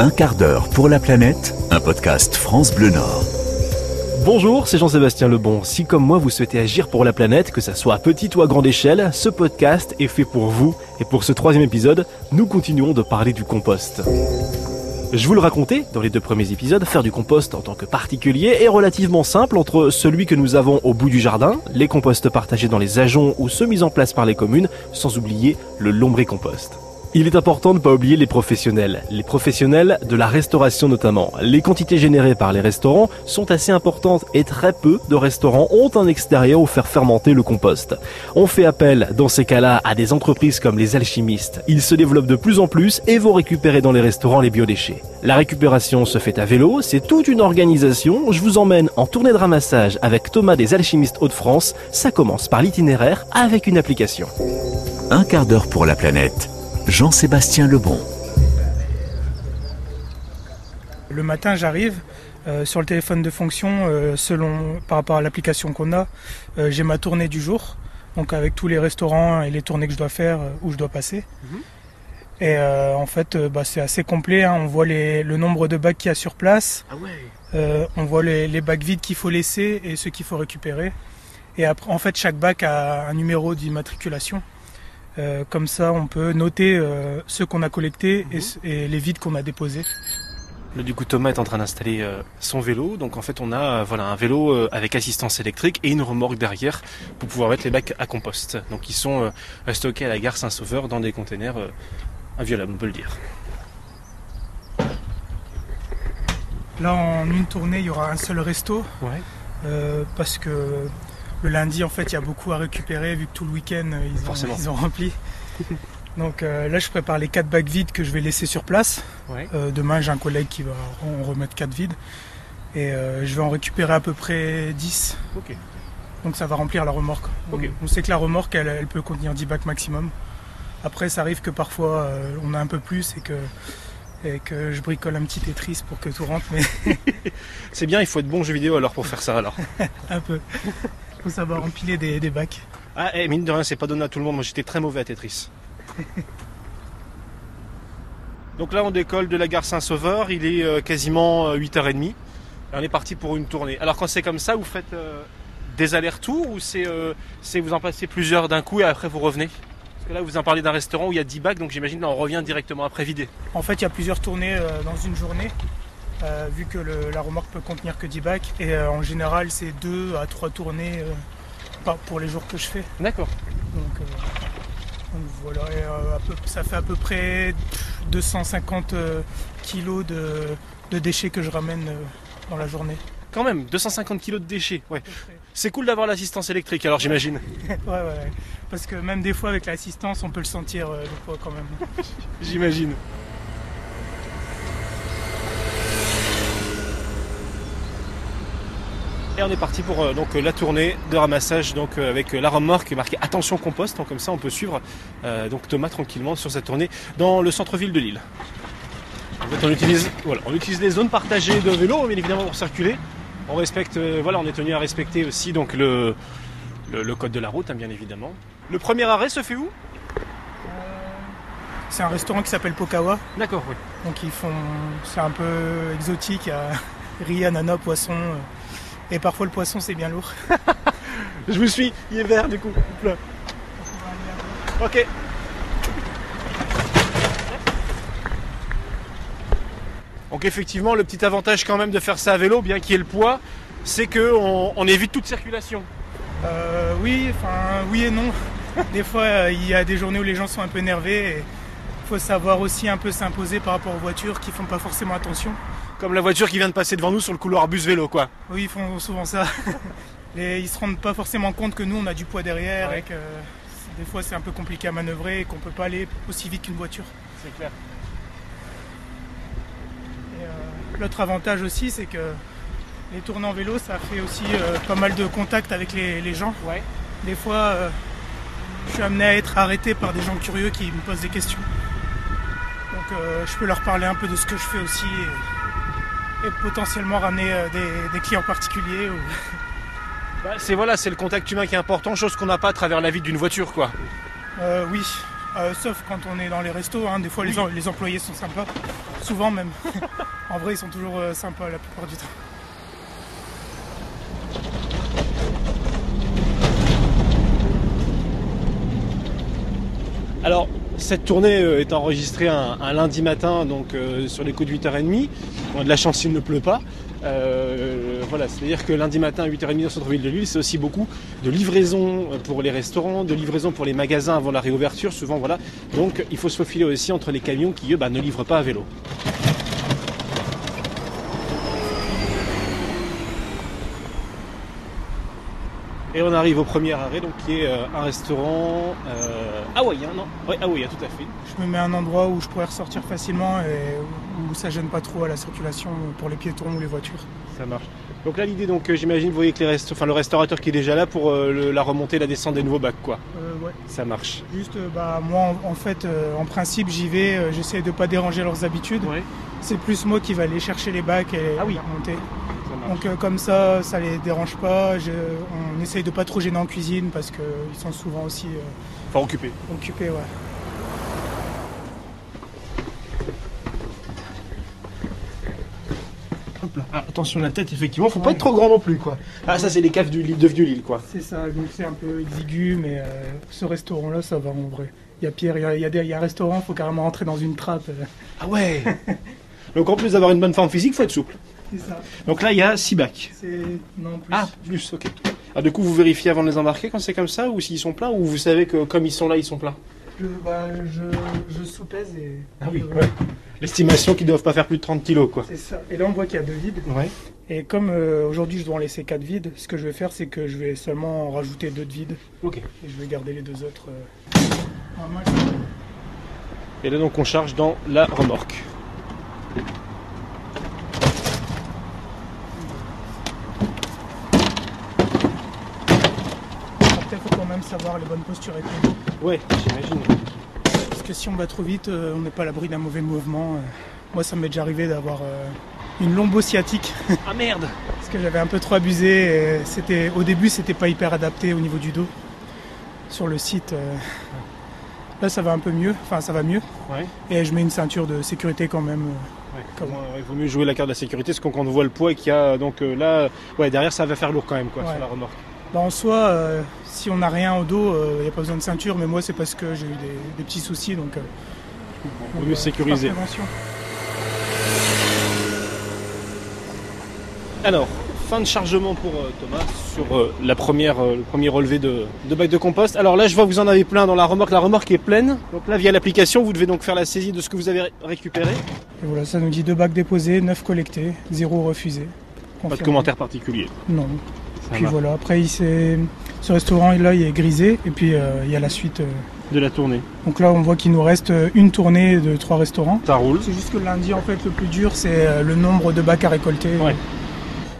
Un quart d'heure pour la planète, un podcast France Bleu Nord. Bonjour, c'est Jean-Sébastien Lebon. Si comme moi vous souhaitez agir pour la planète, que ça soit à petite ou à grande échelle, ce podcast est fait pour vous. Et pour ce troisième épisode, nous continuons de parler du compost. Je vous le racontais dans les deux premiers épisodes, faire du compost en tant que particulier est relativement simple entre celui que nous avons au bout du jardin, les composts partagés dans les ajoncs ou ceux mis en place par les communes, sans oublier le lombricompost. Il est important de ne pas oublier les professionnels, les professionnels de la restauration notamment. Les quantités générées par les restaurants sont assez importantes et très peu de restaurants ont un extérieur où faire fermenter le compost. On fait appel dans ces cas-là à des entreprises comme les alchimistes. Ils se développent de plus en plus et vont récupérer dans les restaurants les biodéchets. La récupération se fait à vélo, c'est toute une organisation. Je vous emmène en tournée de ramassage avec Thomas des alchimistes Hauts-de-France. Ça commence par l'itinéraire avec une application. Un quart d'heure pour la planète. Jean-Sébastien Lebon. Le matin, j'arrive euh, sur le téléphone de fonction, euh, selon par rapport à l'application qu'on a, euh, j'ai ma tournée du jour, donc avec tous les restaurants et les tournées que je dois faire, euh, où je dois passer. Et euh, en fait, euh, bah, c'est assez complet. hein. On voit les- le nombre de bacs qu'il y a sur place, Ah ouais euh, on voit les, les bacs vides qu'il faut laisser et ceux qu'il faut récupérer. Et après, en fait, chaque bac a un numéro d'immatriculation. Euh, comme ça, on peut noter euh, ceux qu'on a collectés et, ce- et les vides qu'on a déposés. Là, du coup, Thomas est en train d'installer euh, son vélo. Donc, en fait, on a voilà un vélo avec assistance électrique et une remorque derrière pour pouvoir mettre les bacs à compost. Donc, ils sont stockés à la gare Saint-Sauveur dans des containers inviolables, on peut le dire. Là, en une tournée, il y aura un seul resto Ouais. parce que le lundi, en fait, il y a beaucoup à récupérer vu que tout le week-end, ils ont, Forcément. ils ont rempli. Donc euh, là, je prépare les quatre bacs vides que je vais laisser sur place. Ouais. Euh, demain, j'ai un collègue qui va en remettre quatre vides. Et euh, je vais en récupérer à peu près 10. Ok. Donc ça va remplir la remorque. On- sait que la remorque, elle, elle peut contenir 10 bacs maximum. Après, ça arrive que parfois, on a un peu plus et que, et que je bricole un petit Tetris pour que tout rentre, mais C'est bien, il faut être bon jeu vidéo alors pour faire ça alors. un peu. Faut savoir empiler des, des bacs. Ah, eh, mine de rien, c'est pas donné à tout le monde. Moi, j'étais très mauvais à Tetris. Donc là, on décolle de la gare Saint-Sauveur. Il est euh, quasiment euh, 8h30. Et on est parti pour une tournée. Alors, quand c'est comme ça, vous faites euh, des allers-retours ou c'est euh, vous en passez plusieurs d'un coup et après vous revenez? Parce que là, vous en parlez d'un restaurant où il y a 10 bacs, donc j'imagine là, on revient directement après vider. En fait, il y a plusieurs tournées euh, dans une journée, euh, vu que le- la remorque peut contenir que 10 bacs. Et euh, en général, c'est 2 à 3 tournées euh, pour les jours que je fais. D'accord. Donc, donc voilà, et, à peu- ça fait à peu près 250 euh, kilos de, de déchets que je ramène dans la journée. Quand même, 250 kilos de déchets. Ouais. C'est cool d'avoir l'assistance électrique, alors j'imagine. ouais, ouais, ouais. Parce que même des fois, avec l'assistance, on peut le sentir le poids quand même. J'imagine. Et on est parti pour euh, donc la tournée de ramassage donc euh, avec euh, la remorque marquée attention compost. Donc, comme ça, on peut suivre euh, donc Thomas tranquillement sur cette tournée dans le centre-ville de Lille. En fait, on utilise voilà, on utilise les zones partagées de vélo, bien évidemment pour circuler. On respecte voilà, on est tenu à respecter aussi donc le le, le code de la route, hein, bien évidemment. Le premier arrêt se fait où? C'est un restaurant qui s'appelle Pokawa. D'accord, oui. Donc ils font, c'est un peu exotique, riz, ananas, poisson. Et parfois le poisson c'est bien lourd. Je vous suis, il est vert du coup. Là. Ok. Donc effectivement, le petit avantage quand même de faire ça à vélo, bien qu'il y ait le poids, c'est que on, évite toute circulation. Euh, oui, enfin oui et non. Des fois euh, il y a des journées où les gens sont un peu énervés. et Il faut savoir aussi un peu s'imposer par rapport aux voitures qui font pas forcément attention. Comme la voiture qui vient de passer devant nous sur le couloir bus vélo, quoi. Oui, ils font souvent ça. Et ils se rendent pas forcément compte que nous on a du poids derrière Ouais. et que des fois c'est un peu compliqué à manœuvrer et qu'on peut pas aller aussi vite qu'une voiture. C'est clair. Euh, L'autre avantage aussi, c'est que les tournées en vélo, ça fait aussi euh, pas mal de contacts avec les, les gens. Ouais. Des fois, euh, je suis amené à être arrêté par des gens curieux qui me posent des questions. Donc euh, je peux leur parler un peu de ce que je fais aussi et, et potentiellement ramener euh, des, des clients particuliers. ou- Bah, c'est voilà, c'est le contact humain qui est important, chose qu'on n'a pas à travers la vie d'une voiture, quoi. Euh, oui, Euh, sauf quand on est dans les restos, hein, des fois les, em- les employés sont sympas. Souvent même. en vrai, ils sont toujours euh, sympas la plupart du temps. Alors, cette tournée euh, est enregistrée un, un lundi matin, donc euh, sur les coups de 8h30. On a de la chance, il ne pleut pas. Euh, voilà, c'est-à-dire que lundi matin à 8h30 dans le centre-ville de Lille, c'est aussi beaucoup de livraison pour les restaurants, de livraison pour les magasins avant la réouverture, souvent voilà. Donc il faut se faufiler aussi entre les camions qui eux bah, ne livrent pas à vélo. Et on arrive au premier arrêt, donc qui est euh, un restaurant euh, hawaïen, non? Oui, hawaïen, tout à fait. Je me mets à un endroit où je pourrais ressortir facilement et où ça gêne pas trop à la circulation pour les piétons ou les voitures. Ça marche. Donc là, l'idée, donc euh, j'imagine, vous voyez que les enfin, le restaurateur qui est déjà là pour euh, le- la remontée, la descente des nouveaux bacs, quoi. Ouais. Ça marche. Juste, bah, moi, en, en fait, en principe, j'y vais, j'essaie de pas déranger leurs habitudes. Ouais, C'est plus moi qui va aller chercher les bacs et Ah oui. les remonter. Donc euh, comme ça, ça les dérange pas. Je- on essaye de pas trop gêner en cuisine parce qu'ils sont souvent aussi euh, Enfin, occupé. occupés. Ouais. Hop là. Ah, attention la tête, effectivement, faut pas être trop grand non plus, quoi. Ah, ça, c'est les caves du, de Vieux-Lille, quoi. C'est ça, donc c'est un peu exigu, mais euh, ce restaurant-là, ça va en vrai. Il y a pire, il y a, y a des- il y a un restaurant, faut carrément rentrer dans une trappe. euh, Ah ouais Donc en plus d'avoir une bonne forme physique, faut être souple. C'est ça. Donc là, il y a 6 bacs. C'est non plus. Ah, plus, ok. Ah, du coup, vous vérifiez avant de les embarquer quand c'est comme ça, ou s'ils sont pleins, ou vous savez que comme ils sont là, ils sont pleins Je, bah, je, je sous-pèse et. Ah oui, ouais. L'estimation qu'ils doivent pas faire plus de 30 kilos, quoi. C'est ça. Et là, on voit qu'il y a deux vides. Ouais. Et comme euh, aujourd'hui, je dois en laisser quatre vides, ce que je vais faire, c'est que je vais seulement en rajouter deux de vides Ok. et je vais garder les deux autres. euh. Et là, donc, on charge dans la remorque. Après, il faut quand même savoir les bonnes postures les dos. Ouais, j'imagine. Parce que si on va trop vite, euh, on n'est pas à l'abri d'un mauvais mouvement. euh. Moi, ça m'est déjà arrivé d'avoir euh, une lombo sciatique Ah merde parce que j'avais un peu trop abusé. Et c'était, au début, c'était pas hyper adapté au niveau du dos. Sur le site, euh, là, ça va un peu mieux. Enfin, ça va mieux. Ouais. Et je mets une ceinture de sécurité quand même. Ouais, il vaut mieux jouer la carte de la sécurité, parce que quand on voit le poids qu'il y a, donc là, ouais, derrière ça va faire lourd quand même, quoi, Ouais. sur la remorque. Bah, en soi, euh, si on n'a rien au dos, il n'y a pas besoin de ceinture. Mais moi, c'est parce que j'ai eu des, des petits soucis. Donc, euh, donc, mieux euh, sécuriser. Alors, fin de chargement pour euh, Thomas sur euh, la première, euh, le premier relevé de, de bac de compost. Alors là, je vois que vous en avez plein dans la remorque. La remorque est pleine. Donc là, via l'application, vous devez donc faire la saisie de ce que vous avez ré- récupéré. Et voilà, ça nous dit deux bacs déposés, neuf collectés, zéro refusé. Pas de commentaire particulier. Non. Puis va. voilà, après il ce restaurant là il est grisé et puis euh, il y a la suite. euh. De la tournée. Donc là on voit qu'il nous reste euh, une tournée de trois restaurants. Ça roule. C'est juste que lundi en fait le plus dur c'est le nombre de bacs à récolter. Ouais.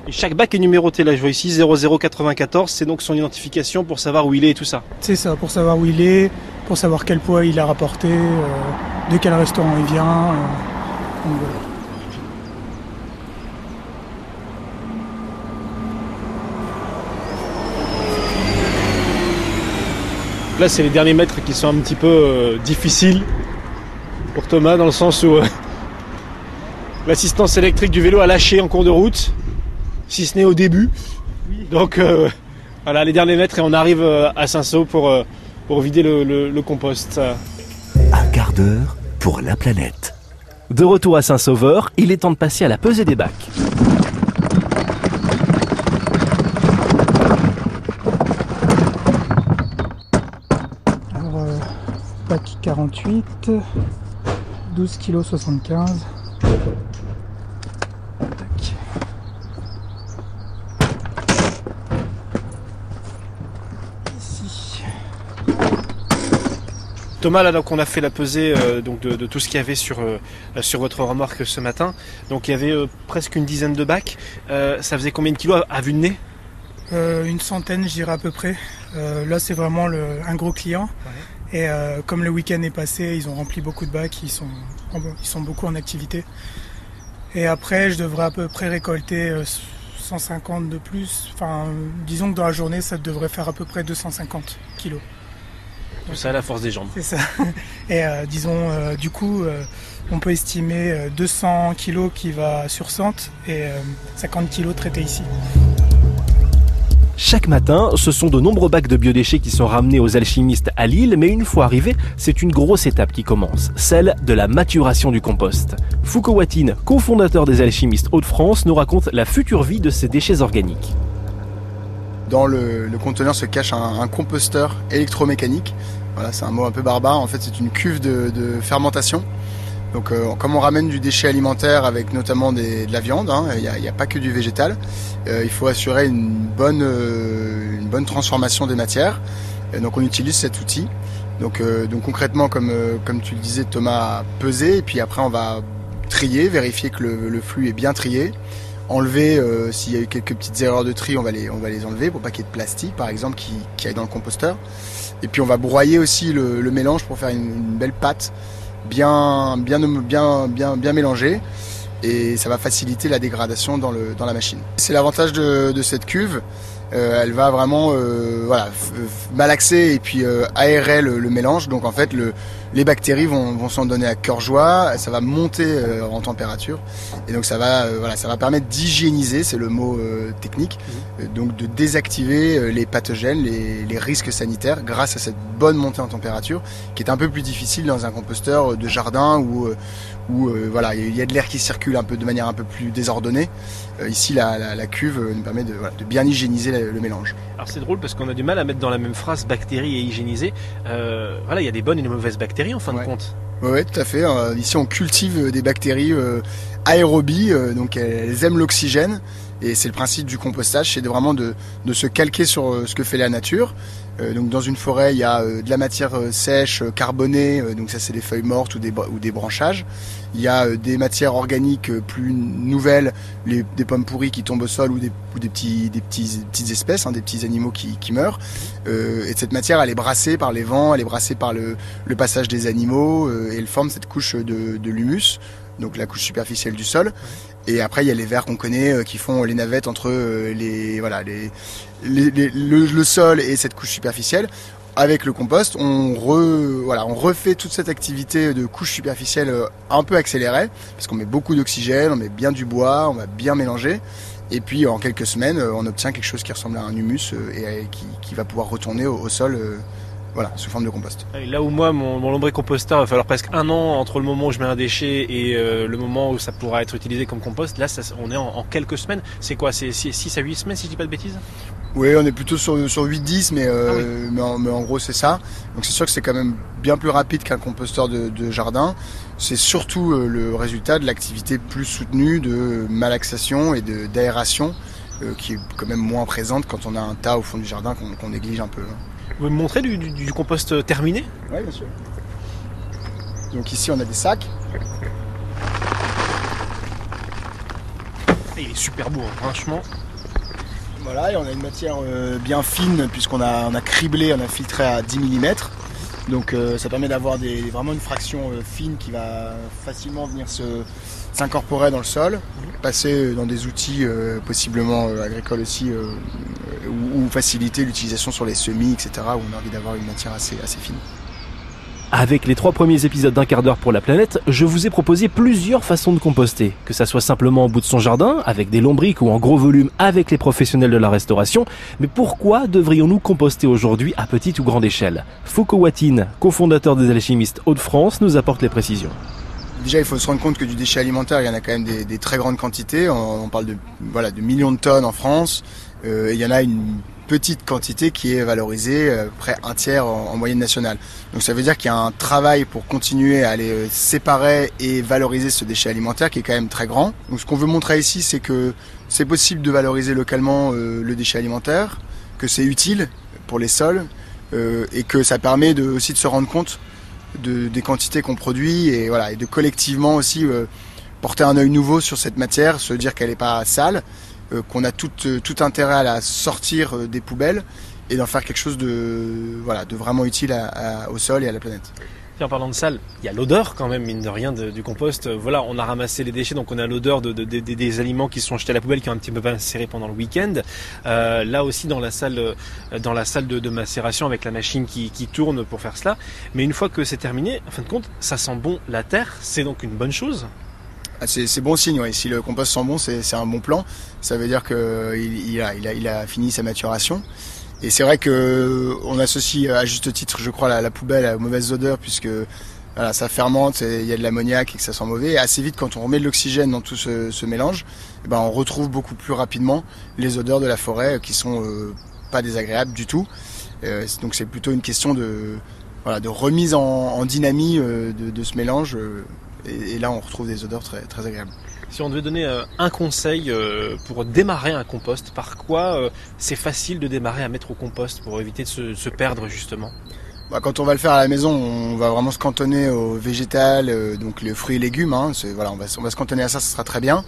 Et chaque bac est numéroté. Là, je vois ici 0094. C'est donc son identification pour savoir où il est et tout ça. C'est ça, pour savoir où il est, pour savoir quel poids il a rapporté, euh, de quel restaurant il vient. Donc voilà. Là, c'est les derniers mètres qui sont un petit peu euh, difficiles pour Thomas, dans le sens où euh, l'assistance électrique du vélo a lâché en cours de route, si ce n'est au début. Donc euh, voilà, les derniers mètres et on arrive à Saint-Sau pour, vider le compost. Un quart d'heure pour la planète. De retour à Saint-Sauveur, il est temps de passer à la pesée des bacs. Alors, euh, bac 48, 12 kg 75. Tac. Ici. Thomas, là, donc on a fait la pesée euh, donc de, de tout ce qu'il y avait sur, euh, sur votre remorque ce matin. Donc il y avait euh, presque une dizaine de bacs. Euh, ça faisait combien de kilos à, à vue de nez? Euh, une centaine, je dirais à peu près. Euh, là, c'est vraiment le- un gros client. Et euh, comme le week-end est passé, ils ont rempli beaucoup de bacs, ils sont, ils sont beaucoup en activité. Et après, je devrais à peu près récolter euh, 150 de plus. Enfin, euh, disons que dans la journée, ça devrait faire à peu près 250 kilos. Tout ça à la force des jambes. C'est ça. Et disons, du coup, on peut estimer 200 kg qui va sur Sante et 50 kg traités ici. Chaque matin, ce sont de nombreux bacs de biodéchets qui sont ramenés aux alchimistes à Lille, mais une fois arrivés, c'est une grosse étape qui commence, celle de la maturation du compost. Foucault Watine, cofondateur des alchimistes Hauts-de-France, nous raconte la future vie de ces déchets organiques. Dans le, conteneur se cache un, composteur électromécanique. Voilà, c'est un mot un peu barbare. En fait, c'est une cuve de fermentation donc euh, comme on ramène du déchet alimentaire avec notamment de la viande, hein, il n'y a, pas que du végétal, euh, il faut assurer une bonne, euh, une bonne transformation des matières. donc on utilise cet outil. Donc, donc concrètement, comme, comme tu le disais Thomas, peser et puis après on va trier, vérifier que le, flux est bien trié. Enlever, s'il y a eu quelques petites erreurs de tri, on va les, on va les enlever pour pas qu'il y ait de plastique par exemple qui, qui aille dans le composteur. Et puis on va broyer aussi le, mélange pour faire une belle pâte bien, bien, bien, bien, bien mélangé et ça va faciliter la dégradation dans, le, dans la machine. C'est l'avantage de, de, cette cuve. Euh, elle va vraiment euh, voilà, malaxer et puis euh, aérer le, le, mélange. Donc en fait, le, les bactéries vont, vont s'en donner à cœur joie. Ça va monter en température et donc ça va, voilà, ça va permettre d'hygiéniser, c'est le mot technique, mhm. donc de désactiver les pathogènes, les, les, risques sanitaires grâce à cette bonne montée en température, qui est un peu plus difficile dans un composteur de jardin où où euh, voilà, il y a de l'air qui circule un peu de manière un peu plus désordonnée. Euh, ici, la, cuve euh, nous permet de, bien hygiéniser le, mélange. Alors c'est drôle parce qu'on a du mal à mettre dans la même phrase bactéries et hygiéniser. voilà, il y a des bonnes et des mauvaises bactéries en fin de compte. Oui, tout à fait. ici, on cultive des bactéries aérobies, donc elles aiment l'oxygène. Et c'est le principe du compostage, c'est de vraiment de, se calquer sur ce que fait la nature. Donc dans une forêt, il y a de la matière sèche, carbonée, donc ça c'est des feuilles mortes ou des, ou des branchages. Il y a euh, des matières organiques euh, plus nouvelles, les, des pommes pourries qui tombent au sol ou des, des, petits, des petites espèces, hein, des petits animaux qui, qui meurent. Euh, et cette matière, elle est brassée par les vents, elle est brassée par le, passage des animaux euh, et elle forme cette couche de, de l'humus, donc la couche superficielle du sol. Et après, il y a les vers qu'on connaît qui font les navettes entre les, voilà, les, le, sol et cette couche superficielle avec le compost, on, refait toute cette activité de couche superficielle euh, un peu accélérée, parce qu'on met beaucoup d'oxygène, on met bien du bois, on va bien mélanger. Et puis en quelques semaines, euh, on obtient quelque chose qui ressemble à un humus euh, et qui, va pouvoir retourner au, sol voilà, sous forme de compost. là où moi, mon, mon lombricomposteur, il va falloir presque un an entre le moment où je mets un déchet et le moment où ça pourra être utilisé comme compost. Là, on est en, quelques semaines. C'est quoi? C'est 6 à 8 semaines, si je dis pas de bêtises? Oui, on est plutôt sur, sur 8-10, mais, euh, ah mais, en, gros c'est ça. Donc c'est sûr que c'est quand même bien plus rapide qu'un composteur de, jardin. C'est surtout euh, le résultat de l'activité plus soutenue de malaxation et d'aération euh, qui est quand même moins présente quand on a un tas au fond du jardin qu'on néglige un peu. Vous me montrez du, compost terminé? Oui, bien sûr. Donc ici on a des sacs. il est super beau, hein, franchement. Voilà, et on a une matière euh, bien fine puisqu'on a, on a criblé, on a filtré à 10 mm. Donc euh, ça permet d'avoir vraiment une fraction euh, fine qui va facilement venir s'incorporer dans le sol, passer dans des outils possiblement agricoles aussi, ou, faciliter l'utilisation sur les semis, etc., où on a envie d'avoir une matière assez, assez fine. Avec les trois premiers épisodes d'un quart d'heure pour la planète, je vous ai proposé plusieurs façons de composter, que ça soit simplement au bout de son jardin, avec des lombriques ou en gros volume avec les professionnels de la restauration, mais pourquoi devrions-nous composter aujourd'hui à petite ou grande échelle? Foucault Watine, cofondateur des alchimistes Hauts-de-France, nous apporte les précisions. Déjà, il faut se rendre compte que du déchet alimentaire, il y en a quand même des, très grandes quantités. On, parle de, voilà, de millions de tonnes en France. Euh, il y en a une petite quantité qui est valorisée euh, près un tiers en, moyenne nationale. Donc ça veut dire qu'il y a un travail pour continuer à aller euh, séparer et valoriser ce déchet alimentaire qui est quand même très grand. Donc ce qu'on veut montrer ici, c'est que c'est possible de valoriser localement le déchet alimentaire, que c'est utile pour les sols et que ça permet aussi de se rendre compte de, des quantités qu'on produit et voilà et de collectivement aussi porter un œil nouveau sur cette matière, se dire qu'elle n'est pas sale qu'on a tout, euh, tout intérêt à la sortir euh, des poubelles et d'en faire quelque chose de, voilà, de vraiment utile au sol et à la planète. en parlant de salle, il y a l'odeur quand même, mine de rien, du compost. Voilà, on a ramassé les déchets, donc on a l'odeur de, des aliments qui sont jetés à la poubelle, qui ont un petit peu macéré pendant le week-end. Euh, là aussi, dans la salle, euh, dans la salle de, macération, avec la machine qui, tourne pour faire cela. Mais une fois que c'est terminé, en fin de compte, ça sent bon la terre. C'est donc une bonne chose. Ah, c'est bon signe, oui. Si le compost sent bon, c'est un bon plan. Ça veut dire qu'il il a, il a, il a fini sa maturation. Et c'est vrai que on associe à juste titre, je crois, la, la poubelle à mauvaise odeur puisque voilà, ça fermente, il y a de l'ammoniac et que ça sent mauvais. Et assez vite, quand on remet de l'oxygène dans tout ce, ce mélange, eh ben, on retrouve beaucoup plus rapidement les odeurs de la forêt qui sont euh, pas désagréables du tout. Euh, donc c'est plutôt une question de, voilà, de remise en, en dynamie euh, de, de, ce mélange. Et, et, là, on retrouve des odeurs très, très agréables. Si on devait donner euh, un conseil euh, pour démarrer un compost, par quoi euh, c'est facile de démarrer à mettre au compost pour éviter de se, perdre justement? Bah, quand on va le faire à la maison, on va vraiment se cantonner au végétal, donc les fruits et légumes. Hein, voilà, on va, on va se cantonner à ça, ça sera très bien.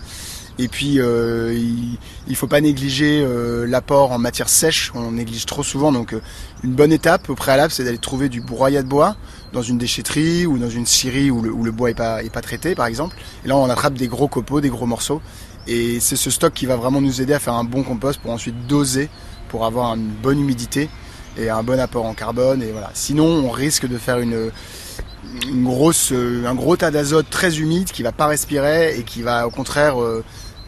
Et puis, euh, il, il faut pas négliger euh, l'apport en matière sèche. On néglige trop souvent. Donc, euh, une bonne étape au préalable, c'est d'aller trouver du broyat de bois dans une déchetterie ou dans une scierie où le, bois est pas, est pas traité, par exemple. Et là, on attrape des gros copeaux, des gros morceaux. Et c'est ce stock qui va vraiment nous aider à faire un bon compost pour ensuite doser, pour avoir une bonne humidité et un bon apport en carbone. Et voilà. Sinon, on risque de faire une grosse, un gros tas d'azote très humide qui va pas respirer et qui va au contraire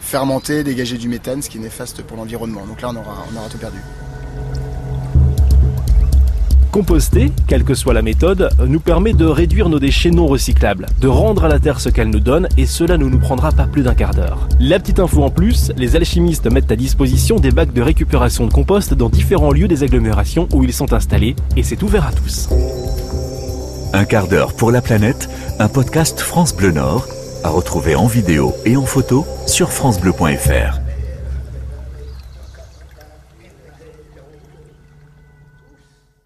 fermenter, dégager du méthane, ce qui est néfaste pour l'environnement. Donc là, on aura, on aura tout perdu. Composter, quelle que soit la méthode, nous permet de réduire nos déchets non recyclables, de rendre à la terre ce qu'elle nous donne, et cela ne nous prendra pas plus d'un quart d'heure. La petite info en plus, les alchimistes mettent à disposition des bacs de récupération de compost dans différents lieux des agglomérations où ils sont installés, et c'est ouvert à tous. Un quart d'heure pour la planète, un podcast France Bleu Nord à retrouver en vidéo et en photo sur francebleu.fr.